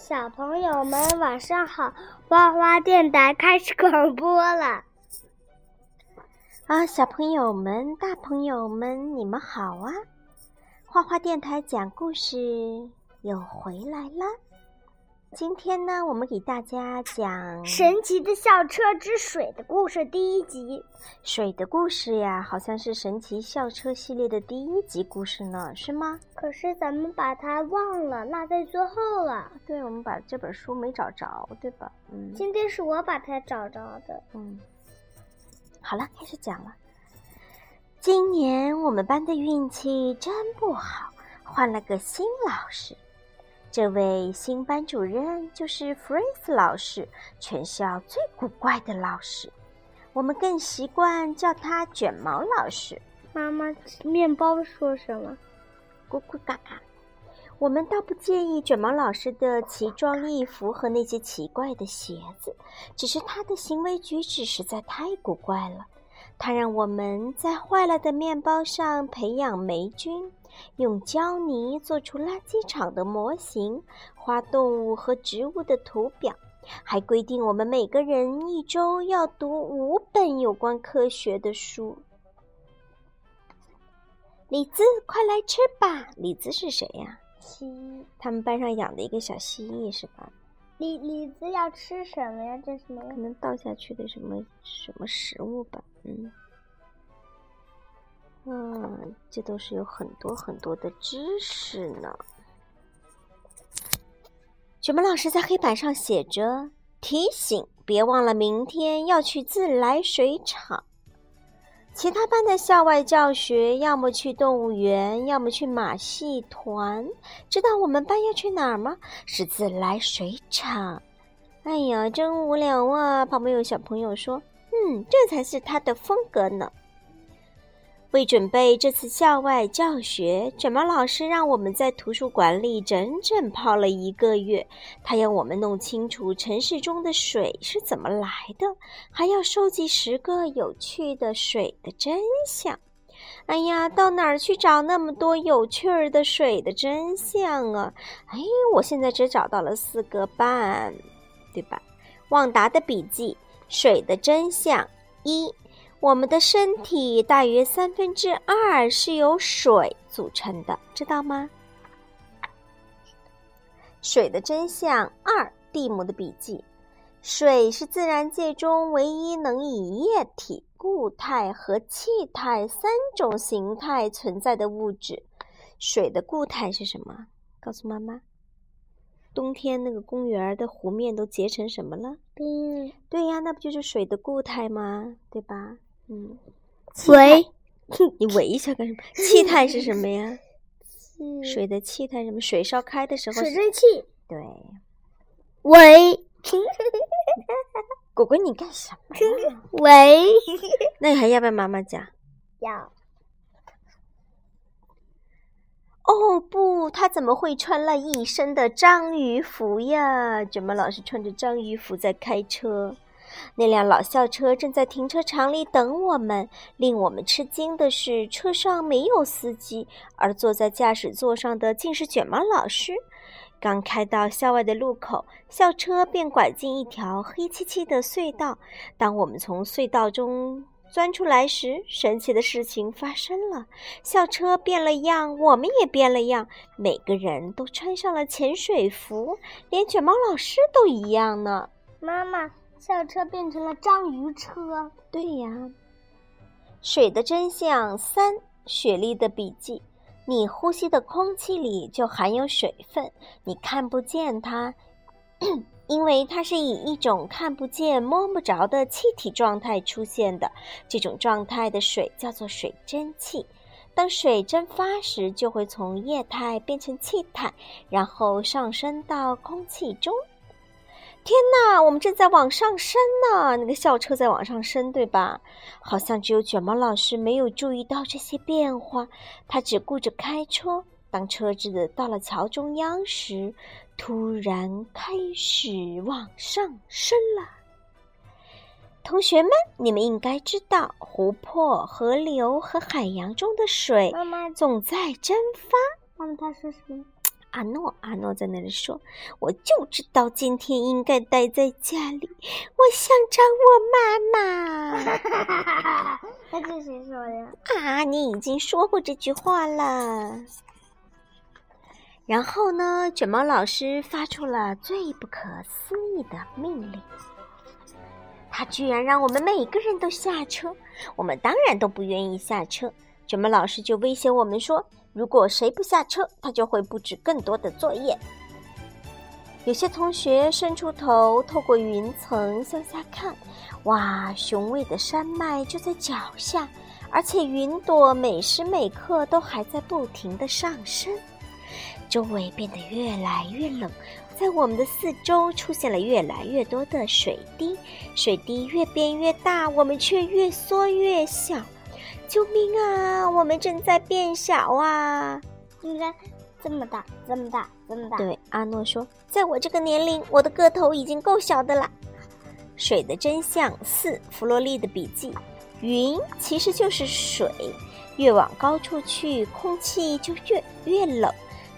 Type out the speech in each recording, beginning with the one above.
小朋友们晚上好，花花电台开始广播了。啊，小朋友们、大朋友们，你们好啊！花花电台讲故事又回来了。今天呢，我们给大家讲《神奇的校车之水的故事》第一集。水的故事呀，好像是神奇校车系列的第一集故事呢，是吗？可是咱们把它忘了，落在最后了。对，我们把这本书没找着，对吧？嗯。今天是我把它找着的。嗯。好了，开始讲了。今年我们班的运气真不好，换了个新老师。这位新班主任就是弗瑞斯老师，全校最古怪的老师。我们更习惯叫他卷毛老师。妈妈，面包说什么？咕咕嘎嘎。我们倒不介意卷毛老师的奇装异服和那些奇怪的鞋子，只是他的行为举止实在太古怪了。他让我们在坏了的面包上培养霉菌。用胶泥做出垃圾场的模型，画动物和植物的图表，还规定我们每个人一周要读五本有关科学的书。李子，快来吃吧！李子是谁呀？蜥蜴。他们班上养的一个小蜥蜴，是吧？李李子要吃什么呀？这是什么？可能倒下去的什么什么食物吧？嗯。嗯，这都是有很多很多的知识呢。卷毛老师在黑板上写着提醒：别忘了明天要去自来水厂。其他班的校外教学，要么去动物园，要么去马戏团。知道我们班要去哪儿吗？是自来水厂。哎呀，真无聊啊！旁边有小朋友说：“嗯，这才是他的风格呢。”为准备这次校外教学，卷毛老师让我们在图书馆里整整泡了一个月。他要我们弄清楚城市中的水是怎么来的，还要收集十个有趣的水的真相。哎呀，到哪儿去找那么多有趣儿的水的真相啊？哎，我现在只找到了四个半，对吧？旺达的笔记：水的真相一。我们的身体大约三分之二是由水组成的，知道吗？水的真相二，蒂姆的笔记：水是自然界中唯一能以液体、固态和气态三种形态存在的物质。水的固态是什么？告诉妈妈。冬天那个公园的湖面都结成什么了？冰。对呀，那不就是水的固态吗？对吧？嗯，喂，你喂一下干什么？气态是什么呀？水的气态什么？水烧开的时候，水蒸气。对，喂，果果你干什么？喂，那你还要不要妈妈讲？要。哦不，他怎么会穿了一身的章鱼服呀？怎么老是穿着章鱼服在开车。那辆老校车正在停车场里等我们。令我们吃惊的是，车上没有司机，而坐在驾驶座上的竟是卷毛老师。刚开到校外的路口，校车便拐进一条黑漆漆的隧道。当我们从隧道中钻出来时，神奇的事情发生了：校车变了样，我们也变了样。每个人都穿上了潜水服，连卷毛老师都一样呢。妈妈。校车变成了章鱼车。对呀，水的真相三，雪莉的笔记：你呼吸的空气里就含有水分，你看不见它，因为它是以一种看不见、摸不着的气体状态出现的。这种状态的水叫做水蒸气。当水蒸发时，就会从液态变成气态，然后上升到空气中。天哪，我们正在往上升呢！那个校车在往上升，对吧？好像只有卷毛老师没有注意到这些变化，他只顾着开车。当车子到了桥中央时，突然开始往上升了。同学们，你们应该知道，湖泊、河流和海洋中的水妈妈总在蒸发。妈妈，他说什么？阿诺，阿诺在那里说：“我就知道今天应该待在家里，我想找我妈妈。”那这谁说的？啊，你已经说过这句话了。然后呢，卷毛老师发出了最不可思议的命令，他居然让我们每个人都下车。我们当然都不愿意下车，卷毛老师就威胁我们说。如果谁不下车，他就会布置更多的作业。有些同学伸出头，透过云层向下看，哇，雄伟的山脉就在脚下，而且云朵每时每刻都还在不停的上升。周围变得越来越冷，在我们的四周出现了越来越多的水滴，水滴越变越大，我们却越缩越小。救命啊！我们正在变小啊！应该这么大，这么大，这么大。对，阿诺说，在我这个年龄，我的个头已经够小的了。水的真相四，弗洛利的笔记：云其实就是水，越往高处去，空气就越越冷。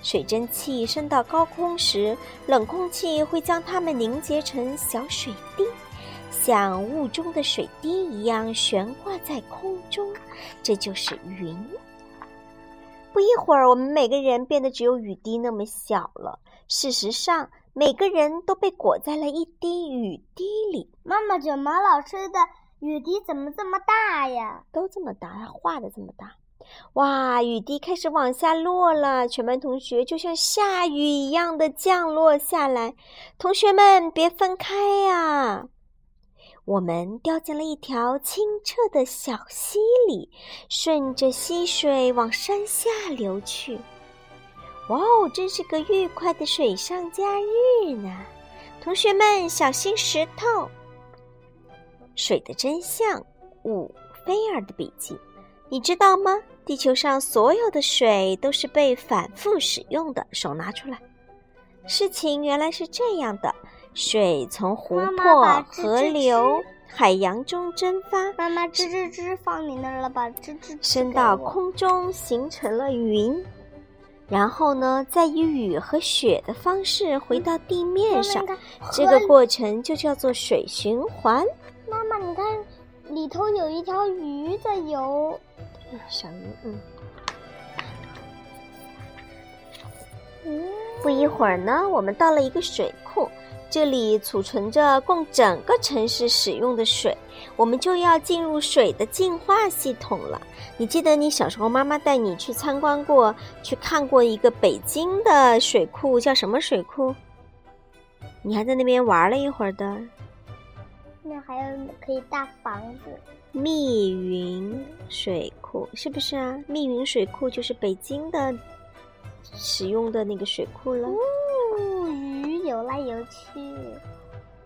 水蒸气升到高空时，冷空气会将它们凝结成小水滴。像雾中的水滴一样悬挂在空中，这就是云。不一会儿，我们每个人变得只有雨滴那么小了。事实上，每个人都被裹在了一滴雨滴里。妈妈，卷毛老师的雨滴怎么这么大呀？都这么大，他画的这么大。哇，雨滴开始往下落了，全班同学就像下雨一样的降落下来。同学们，别分开呀！我们掉进了一条清澈的小溪里，顺着溪水往山下流去。哇哦，真是个愉快的水上假日呢！同学们，小心石头！水的真相五，菲尔的笔记。你知道吗？地球上所有的水都是被反复使用的。手拿出来。事情原来是这样的。水从湖泊、河流、海洋中蒸发。妈妈，吱吱吱，放你那儿了吧？吱吱吱，升到空中，形成了云。然后呢，再以雨和雪的方式回到地面上。这个过程就叫做水循环。妈妈，你看，里头有一条鱼在游。小鱼，嗯。嗯。不一会儿呢，我们到了一个水库。这里储存着供整个城市使用的水，我们就要进入水的净化系统了。你记得你小时候妈妈带你去参观过、去看过一个北京的水库，叫什么水库？你还在那边玩了一会儿的。那还有可以搭房子。密云水库是不是啊？密云水库就是北京的使用的那个水库了。游来游去，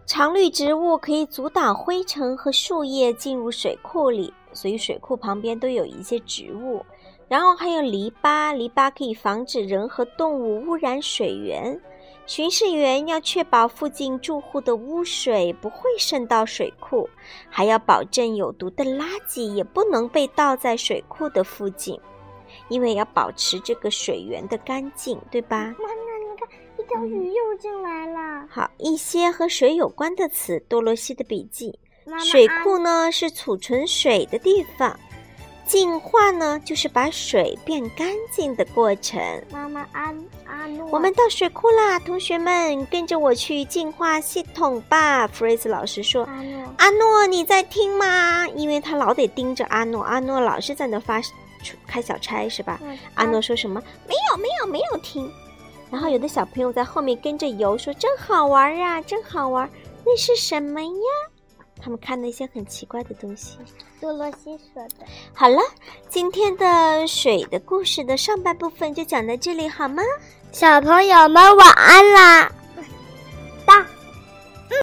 常绿植物可以阻挡灰尘和树叶进入水库里，所以水库旁边都有一些植物。然后还有篱笆，篱笆可以防止人和动物污染水源。巡视员要确保附近住户的污水不会渗到水库，还要保证有毒的垃圾也不能被倒在水库的附近，因为要保持这个水源的干净，对吧？条鱼又进来了。好，一些和水有关的词。多罗西的笔记：水库呢是储存水的地方，净化呢就是把水变干净的过程。妈妈，阿阿诺，我们到水库啦，同学们跟着我去净化系统吧。弗瑞斯老师说：“阿诺，阿诺，你在听吗？因为他老得盯着阿诺，阿诺老是在那发开小差，是吧？”阿诺说什么？没有，没有，没有听。然后有的小朋友在后面跟着游，说：“真好玩啊，真好玩！那是什么呀？”他们看到一些很奇怪的东西。多罗西说的。好了，今天的水的故事的上半部分就讲到这里，好吗？小朋友们晚安啦。